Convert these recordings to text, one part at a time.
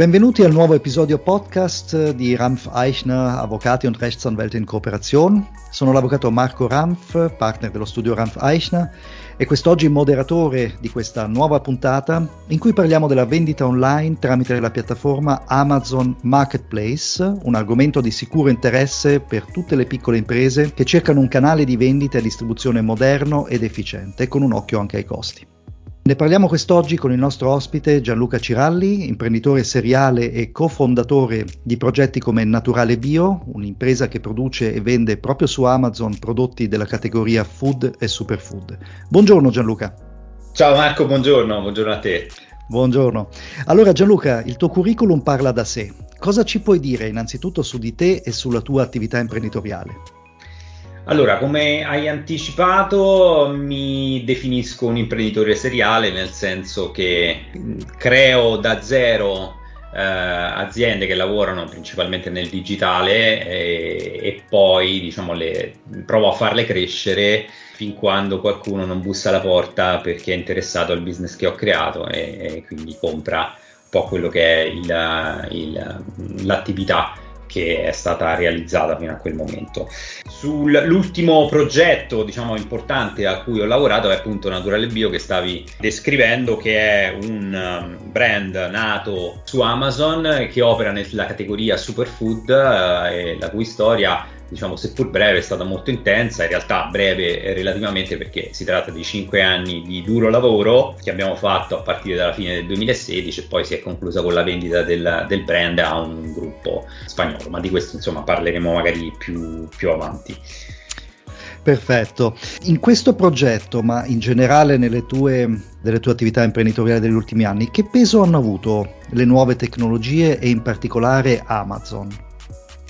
Benvenuti al nuovo episodio podcast di Rampf Eichner, Avvocati und Rechtsanwälte in Kooperation. Sono l'avvocato Marco Rampf, partner dello studio Rampf Eichner e quest'oggi moderatore di questa nuova puntata in cui parliamo della vendita online tramite la piattaforma Amazon Marketplace, un argomento di sicuro interesse per tutte le piccole imprese che cercano un canale di vendita e distribuzione moderno ed efficiente, con un occhio anche ai costi. Ne parliamo quest'oggi con il nostro ospite Gianluca Ciralli, imprenditore seriale e cofondatore di progetti come Naturale Bio, un'impresa che produce e vende proprio su Amazon prodotti della categoria food e superfood. Buongiorno Gianluca. Ciao Marco, buongiorno, buongiorno a te. Buongiorno. Allora Gianluca, il tuo curriculum parla da sé. Cosa ci puoi dire innanzitutto su di te e sulla tua attività imprenditoriale? Allora, come hai anticipato, mi definisco un imprenditore seriale nel senso che creo da zero eh, aziende che lavorano principalmente nel digitale e, e poi diciamo, le, provo a farle crescere fin quando qualcuno non bussa alla porta perché è interessato al business che ho creato e, e quindi compra un po' quello che è il, il, l'attività che è stata realizzata fino a quel momento. Sull'ultimo progetto, diciamo, importante a cui ho lavorato è appunto Naturale Bio che stavi descrivendo, che è un um, brand nato su Amazon che opera nella categoria superfood eh, la cui storia diciamo, seppur breve, è stata molto intensa, in realtà breve relativamente perché si tratta di 5 anni di duro lavoro che abbiamo fatto a partire dalla fine del 2016 e poi si è conclusa con la vendita del, del brand a un gruppo spagnolo, ma di questo insomma parleremo magari più, più avanti. Perfetto. In questo progetto, ma in generale nelle tue, nelle tue, attività imprenditoriali degli ultimi anni, che peso hanno avuto le nuove tecnologie e in particolare Amazon?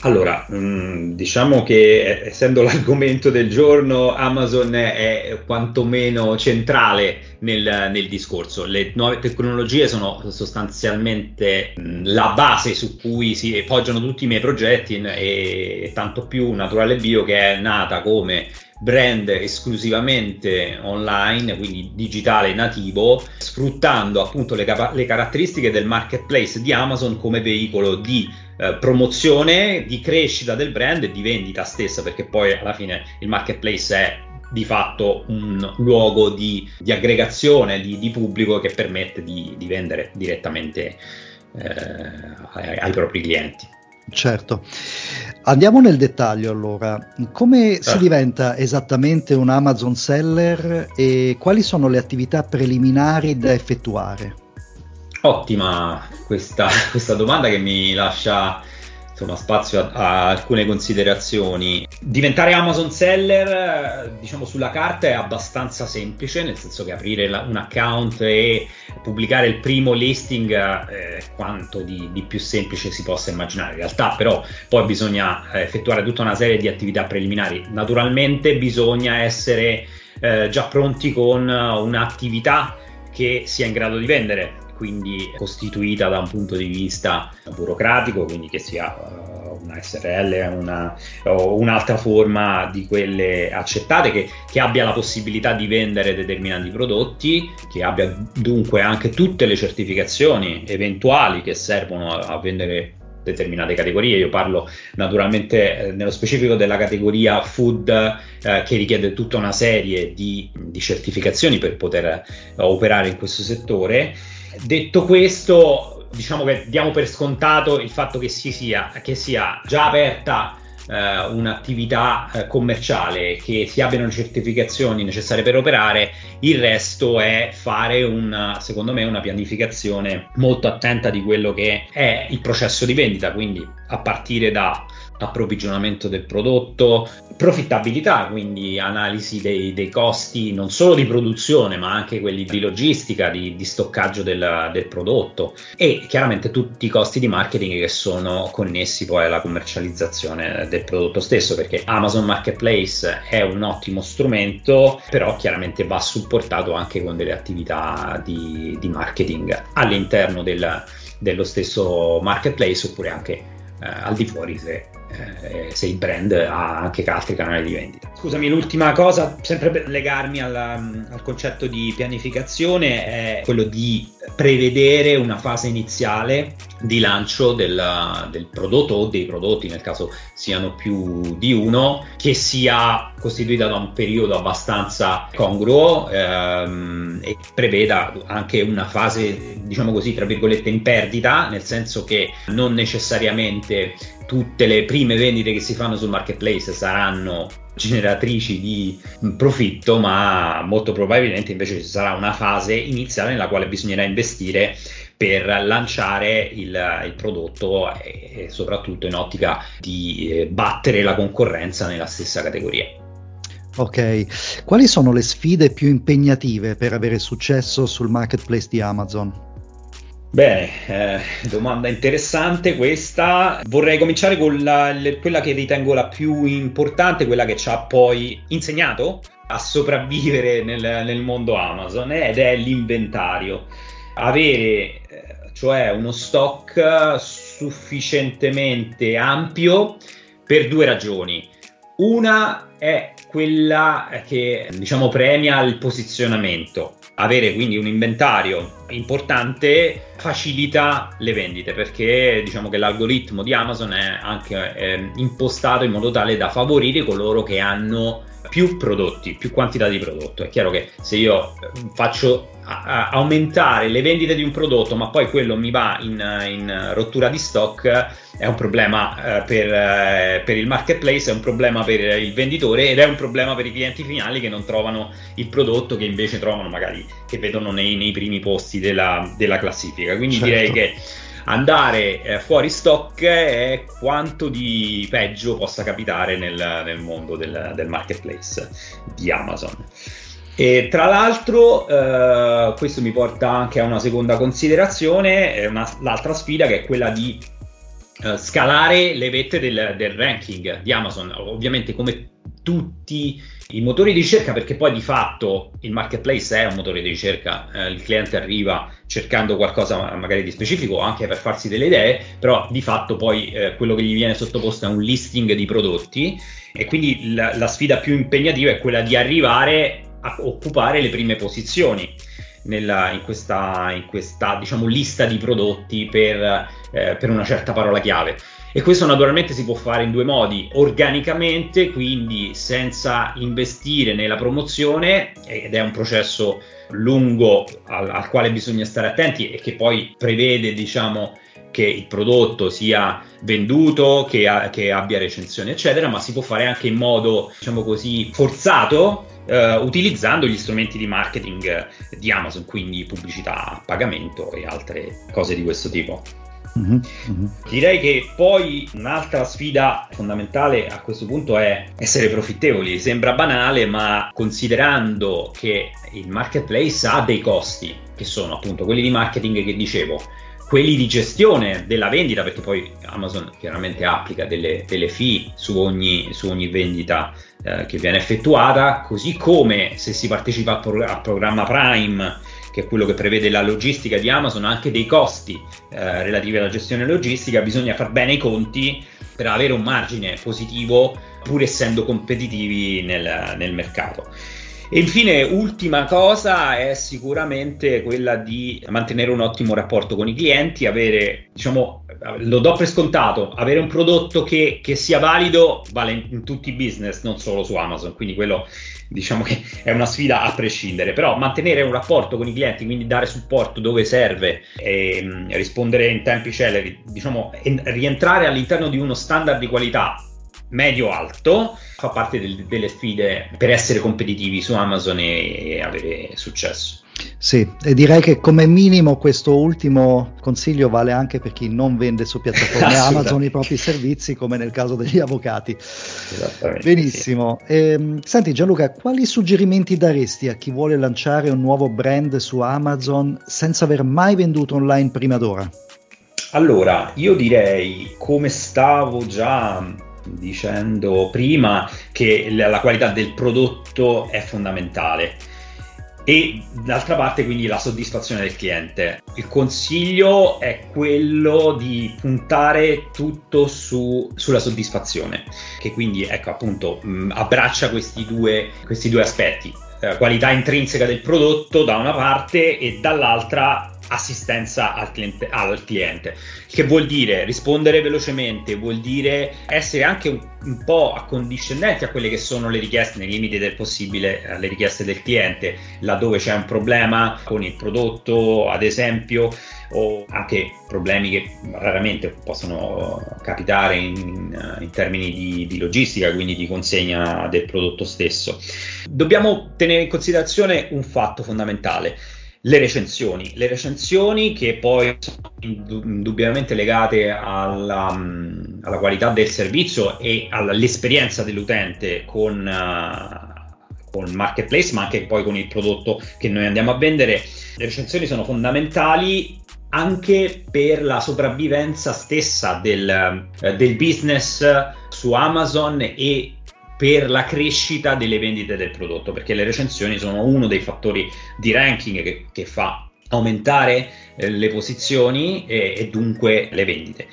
Allora, mm, diciamo che eh, essendo l'argomento del giorno, Amazon è quantomeno centrale nel, nel discorso. Le nuove tecnologie sono sostanzialmente mm, la base su cui si poggiano tutti i miei progetti e tanto più Naturale Bio che è nata come brand esclusivamente online, quindi digitale nativo, sfruttando appunto le, capa- le caratteristiche del marketplace di Amazon come veicolo di eh, promozione, di crescita del brand e di vendita stessa, perché poi alla fine il marketplace è di fatto un luogo di, di aggregazione di, di, pubblico che permette di, di vendere direttamente eh, ai, ai propri clienti. Certo. Andiamo nel dettaglio allora. Come eh. si diventa esattamente un Amazon seller e quali sono le attività preliminari da effettuare? Ottima questa, questa domanda che mi lascia insomma, spazio a, a, alcune considerazioni. Diventare Amazon seller, diciamo sulla carta, è abbastanza semplice, nel senso che aprire la, un account e pubblicare il primo listing eh, quanto di, di, più semplice si possa immaginare. In realtà, però, poi bisogna eh, effettuare tutta una serie di attività preliminari. Naturalmente, bisogna essere eh, già pronti con un'attività che sia in grado di vendere quindi costituita da un punto di vista burocratico, quindi che sia uh, una SRL una, o un'altra forma di quelle accettate, che, che, abbia la possibilità di vendere determinati prodotti, che abbia dunque anche tutte le certificazioni eventuali che servono a vendere determinate categorie. Io parlo naturalmente eh, nello specifico della categoria food eh, che richiede tutta una serie di, di certificazioni per poter eh, operare in questo settore Detto questo, diciamo che diamo per scontato il fatto che, si sia, che sia già aperta eh, un'attività eh, commerciale, che si abbiano le certificazioni necessarie per operare, il resto è fare una, secondo me, una pianificazione molto attenta di quello che è il processo di vendita, quindi a partire da approvvigionamento del prodotto, profittabilità, quindi analisi dei, dei, costi non solo di produzione ma anche quelli di logistica, di, di stoccaggio del, del, prodotto. E chiaramente tutti i costi di marketing che sono connessi poi alla commercializzazione del prodotto stesso perché Amazon Marketplace è un ottimo strumento però chiaramente va supportato anche con delle attività di, di marketing all'interno del, dello stesso marketplace oppure anche eh, al di fuori se eh, se il brand ha anche altri canali di vendita. Scusami, l'ultima cosa, sempre per legarmi alla, al concetto di pianificazione, è quello di prevedere una fase iniziale di lancio del, del, prodotto o dei prodotti, nel caso siano più di uno, che sia costituita da un periodo abbastanza congruo ehm, e preveda anche una fase, diciamo così, tra virgolette, in perdita, nel senso che non necessariamente tutte le prime vendite che si fanno sul marketplace saranno generatrici di profitto, ma molto probabilmente invece ci sarà una fase iniziale nella quale bisognerà investire per lanciare il, il prodotto e, e, soprattutto in ottica di eh, battere la concorrenza nella stessa categoria. Ok, quali sono le sfide più impegnative per avere successo sul marketplace di Amazon? Bene, eh, domanda interessante questa. Vorrei cominciare con la, le, quella che ritengo la più importante, quella che ci ha poi insegnato a sopravvivere nel, nel mondo Amazon ed è l'inventario. Avere eh, cioè uno stock sufficientemente ampio per due ragioni. Una è quella che diciamo premia il posizionamento. Avere quindi un inventario importante facilita le vendite perché diciamo che l'algoritmo di Amazon è anche eh, impostato in modo tale da favorire coloro che hanno più prodotti, più quantità di prodotto. È chiaro che se io faccio a, aumentare le vendite di un prodotto, ma poi quello mi va in, in rottura di stock, è un problema eh, per, eh, per, il marketplace, è un problema per il venditore ed è un problema per i clienti finali che non trovano il prodotto che invece trovano magari che vedono nei, nei primi posti della, della classifica. Quindi certo. direi che andare eh, fuori stock è quanto di peggio possa capitare nel, nel mondo del, del marketplace di Amazon. E tra l'altro, eh, questo mi porta anche a una seconda considerazione, una, l'altra sfida che è quella di eh, scalare le vette del, del, ranking di Amazon. Ovviamente, come tutti i motori di ricerca, perché poi di fatto il marketplace è un motore di ricerca, eh, il cliente arriva cercando qualcosa magari di specifico anche per farsi delle idee, però di fatto poi eh, quello che gli viene sottoposto è un listing di prodotti e quindi la, la sfida più impegnativa è quella di arrivare a occupare le prime posizioni nella, in questa, in questa diciamo, lista di prodotti per, eh, per una certa parola chiave. E questo naturalmente si può fare in due modi, organicamente, quindi senza investire nella promozione, ed è un processo lungo al, al quale bisogna stare attenti e che poi prevede, diciamo, che il prodotto sia venduto, che, ha, che, abbia recensioni, eccetera, ma si può fare anche in modo, diciamo così, forzato, eh, utilizzando gli strumenti di marketing di Amazon, quindi pubblicità a pagamento e altre cose di questo tipo. Mm-hmm, mm-hmm. Direi che poi un'altra sfida fondamentale a questo punto è essere profittevoli. Sembra banale, ma considerando che il marketplace ha dei costi, che sono appunto quelli di marketing che dicevo, quelli di gestione della vendita, perché poi Amazon chiaramente applica delle, delle fee su ogni, su ogni vendita eh, che viene effettuata, così come se si partecipa al, pro- al, programma Prime, che è quello che prevede la logistica di Amazon, anche dei costi eh, relativi alla gestione logistica, bisogna far bene i conti per avere un margine positivo pur essendo competitivi nel, nel mercato. E infine, ultima cosa è sicuramente quella di mantenere un ottimo rapporto con i clienti, avere, diciamo, lo do per scontato, avere un prodotto che, che sia valido vale in, in, tutti i business, non solo su Amazon, quindi quello diciamo che è una sfida a prescindere, però mantenere un rapporto con i clienti, quindi dare supporto dove serve e mh, rispondere in tempi celeri, diciamo, rientrare all'interno di uno standard di qualità medio-alto fa parte del, delle sfide per essere competitivi su Amazon e, e avere successo. Sì, e direi che come minimo questo ultimo consiglio vale anche per chi non vende su piattaforme Amazon i propri servizi, come nel caso degli avvocati. Benissimo. Sì. Ehm, senti Gianluca, quali suggerimenti daresti a chi vuole lanciare un nuovo brand su Amazon senza aver mai venduto online prima d'ora? Allora, io direi, come stavo già dicendo prima che la qualità del prodotto è fondamentale. e d'altra parte quindi la soddisfazione del cliente. Il consiglio è quello di puntare tutto su, sulla soddisfazione, che quindi ecco appunto mh, abbraccia questi due, questi due aspetti. Eh, qualità intrinseca del prodotto da una parte e dall'altra assistenza al cliente, al cliente, che vuol dire rispondere velocemente, vuol dire essere anche un, un, po' accondiscendenti a quelle che sono le richieste nei limiti del possibile alle richieste del cliente, laddove c'è un problema con il prodotto, ad esempio, o anche problemi che raramente possono capitare in, in termini di, di logistica, quindi di consegna del prodotto stesso. Dobbiamo tenere in considerazione un fatto fondamentale le recensioni. Le recensioni che poi sono indubbiamente legate alla, mm, alla qualità del servizio e all'esperienza dell'utente con, uh, con il marketplace, ma anche poi con il prodotto che noi andiamo a vendere. Le recensioni sono fondamentali anche per la sopravvivenza stessa del, uh, del business su Amazon e per la crescita delle vendite del prodotto, perché le recensioni sono uno dei fattori di ranking che, che fa aumentare eh, le posizioni e, e, dunque le vendite.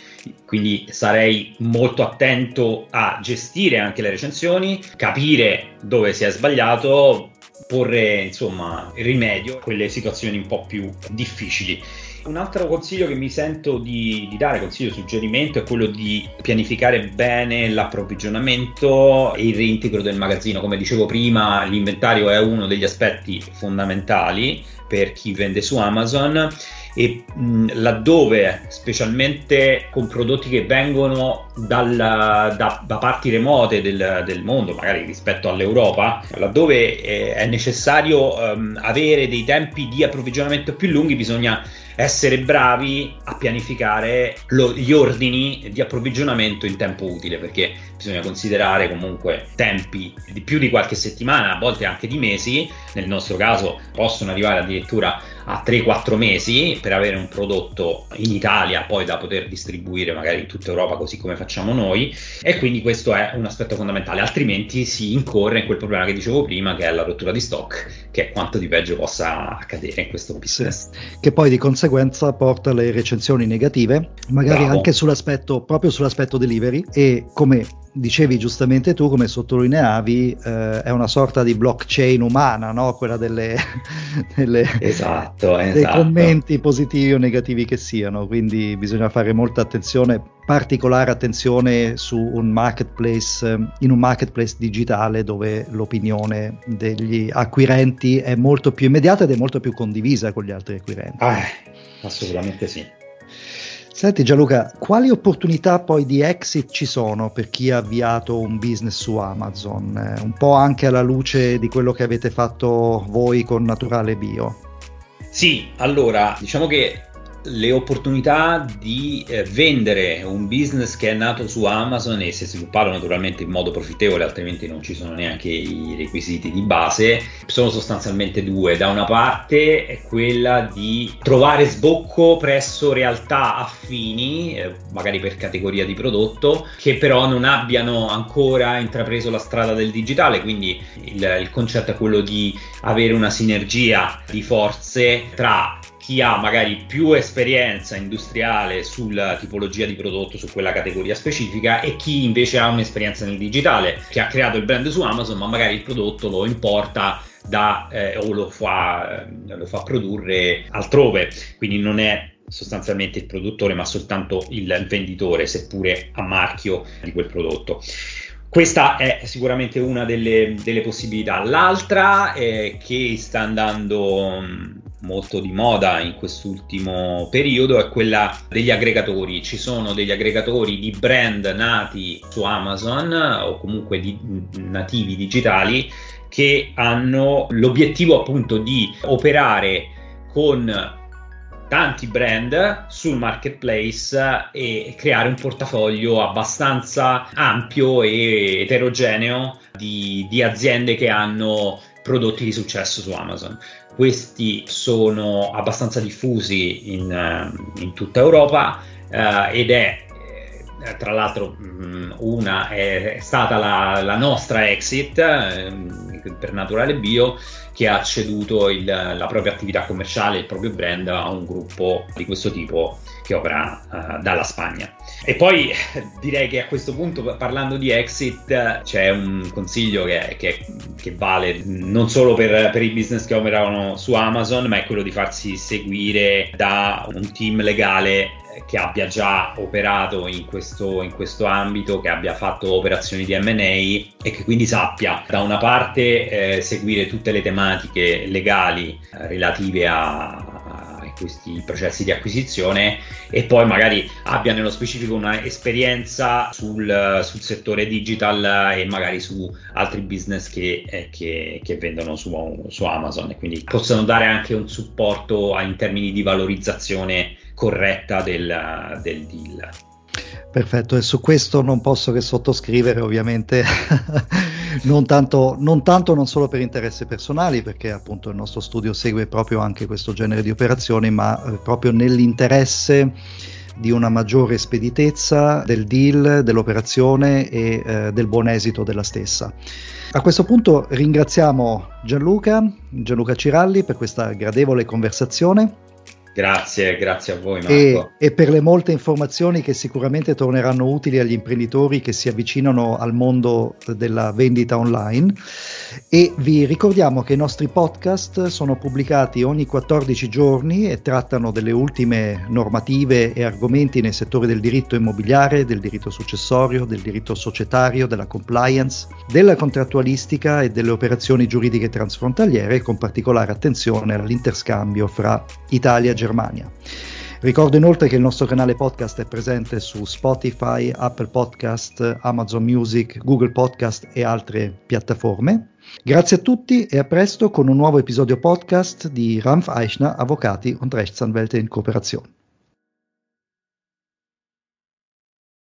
Quindi sarei molto attento a gestire anche le recensioni, capire dove si è sbagliato, porre insomma rimedio a quelle situazioni un po' più difficili un altro consiglio che mi sento di, di, dare, consiglio suggerimento, è quello di pianificare bene l'approvvigionamento e il reintegro del magazzino. Come dicevo prima, l'inventario è uno degli aspetti fondamentali per chi vende su Amazon e mh, laddove specialmente con prodotti che vengono dal, da, da, parti remote del, del, mondo, magari rispetto all'Europa, laddove è, è necessario um, avere dei tempi di approvvigionamento più lunghi, bisogna essere bravi a pianificare lo, gli ordini di approvvigionamento in tempo utile, perché bisogna considerare comunque tempi di più di qualche settimana, a volte anche di mesi, nel nostro caso possono arrivare addirittura a 3-4 mesi per avere un prodotto in Italia poi da poter distribuire magari in tutta Europa così come facciamo noi e quindi questo è un aspetto fondamentale altrimenti si incorre in quel problema che dicevo prima che è la rottura di stock che è quanto di peggio possa accadere in questo business sì. che poi di conseguenza porta alle recensioni negative magari Bravo. anche sull'aspetto proprio sull'aspetto delivery e come dicevi giustamente tu, come sottolineavi, eh, è una sorta di blockchain umana, no? quella delle, delle, esatto, esatto. dei commenti positivi o negativi che siano, quindi bisogna fare molta attenzione, particolare attenzione su un marketplace, in un marketplace digitale dove l'opinione degli acquirenti è molto più immediata ed è molto più condivisa con gli altri acquirenti. Ah, assolutamente sì. Senti Gianluca, quali opportunità poi di exit ci sono per chi ha avviato un business su Amazon? Eh, un po' anche alla luce di quello che avete fatto voi con Naturale Bio. Sì, allora diciamo che le opportunità di eh, vendere un business che è nato su Amazon e si è sviluppato naturalmente in modo profittevole, altrimenti non ci sono neanche i requisiti di base, sono sostanzialmente due. Da una parte è quella di trovare sbocco presso realtà affini, eh, magari per categoria di prodotto, che però non abbiano ancora intrapreso la strada del digitale, quindi il, il concetto è quello di avere una sinergia di forze tra chi ha magari più esperienza industriale sulla tipologia di prodotto, su quella categoria specifica, e chi invece ha un'esperienza nel digitale, che ha creato il brand su Amazon, ma magari il prodotto lo importa da, eh, o lo fa, eh, lo fa produrre altrove, quindi non è sostanzialmente il produttore, ma soltanto il venditore, seppure a marchio di quel prodotto. Questa è sicuramente una delle, delle possibilità. L'altra è che sta andando molto di moda in quest'ultimo periodo è quella degli aggregatori. Ci sono degli aggregatori di brand nati su Amazon o comunque di, nativi digitali che hanno l'obiettivo appunto di operare con tanti brand sul marketplace e creare un portafoglio abbastanza ampio e eterogeneo di, di aziende che hanno prodotti di successo su Amazon. Questi sono abbastanza diffusi in, eh, in tutta Europa uh, ed è eh, tra l'altro mh, una è stata la, la nostra exit eh, per Naturale Bio che ha ceduto il, la propria attività commerciale, il proprio brand a un gruppo di questo tipo che opera uh, dalla Spagna. E poi direi che a questo punto, parlando di exit, c'è un consiglio che, che, che vale non solo per, per, i business che operano su Amazon, ma è quello di farsi seguire da un team legale che abbia già operato in questo, in questo ambito, che abbia fatto operazioni di MA e che quindi sappia da una parte eh, seguire tutte le tematiche legali eh, relative a, questi processi di acquisizione e poi magari abbia nello specifico un'esperienza sul, sul settore digital e magari su altri business che, eh, che, che vendono su, su, Amazon e quindi possono dare anche un supporto in termini di valorizzazione corretta del, del deal. Perfetto, e su questo non posso che sottoscrivere ovviamente, non, tanto, non, tanto, non solo per interessi personali, perché appunto il nostro studio segue proprio anche questo genere di operazioni, ma eh, proprio nell'interesse di una maggiore speditezza del deal, dell'operazione e eh, del buon esito della stessa. A questo punto ringraziamo Gianluca, Gianluca Ciralli per questa gradevole conversazione Grazie, grazie a voi Marco. E, e, per le molte informazioni che sicuramente torneranno utili agli imprenditori che si avvicinano al mondo della vendita online. E vi ricordiamo che i nostri podcast sono pubblicati ogni 14 giorni e trattano delle ultime normative e argomenti nei settori del diritto immobiliare, del diritto successorio, del diritto societario, della compliance, della contrattualistica e delle operazioni giuridiche transfrontaliere, con particolare attenzione all'interscambio fra Italia e Germania Germania. Ricordo inoltre che il nostro canale podcast è presente su Spotify, Apple Podcast, Amazon Music, Google Podcast e altre piattaforme. Grazie a tutti e a presto con un nuovo episodio podcast di Ramf Eichner, Avvocati und Rechtsanwälte in Kooperation.